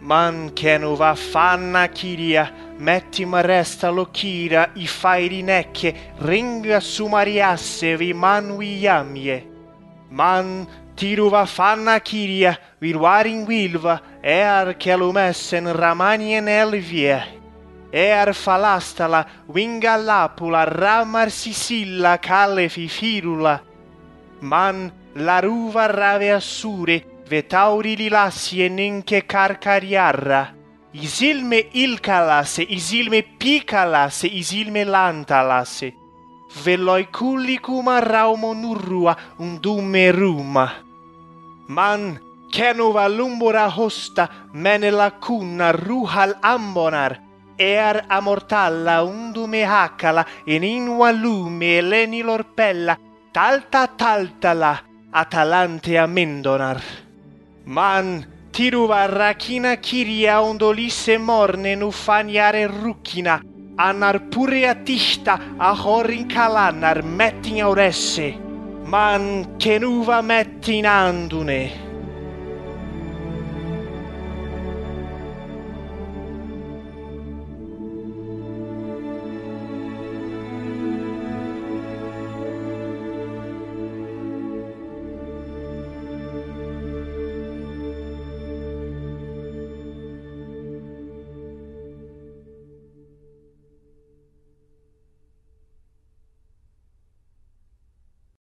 Man canuva fanna kiria, mettima resta lo chira, i fai fairinecche, ringa sumariasse vi manuiamie. Man tiru vaffanna kiria, viruarin lo ear ramani ramanien elvie. Ear falastala, winga lapula, ramar sisilla, calle firula. Man la ruva rave assure, vetauri li lassi e ninche carcariarra. isilme ilcalasse, isilme picalasse, isilme lantalasse. Velloi culli cuma raumo nurrua undume ruma. Man, kenuva lumbura hosta, mene lacuna ruhal ambonar, ear amortalla undume hacala, in inua lume eleni lorpella, talta taltala, atalante amendonar. Man tiruva rakina kiria ondolisse morne nu nufaniare rukkina. Anar purrea tihta ahorin kalanar metin auresse. Man kenuva mettin andune.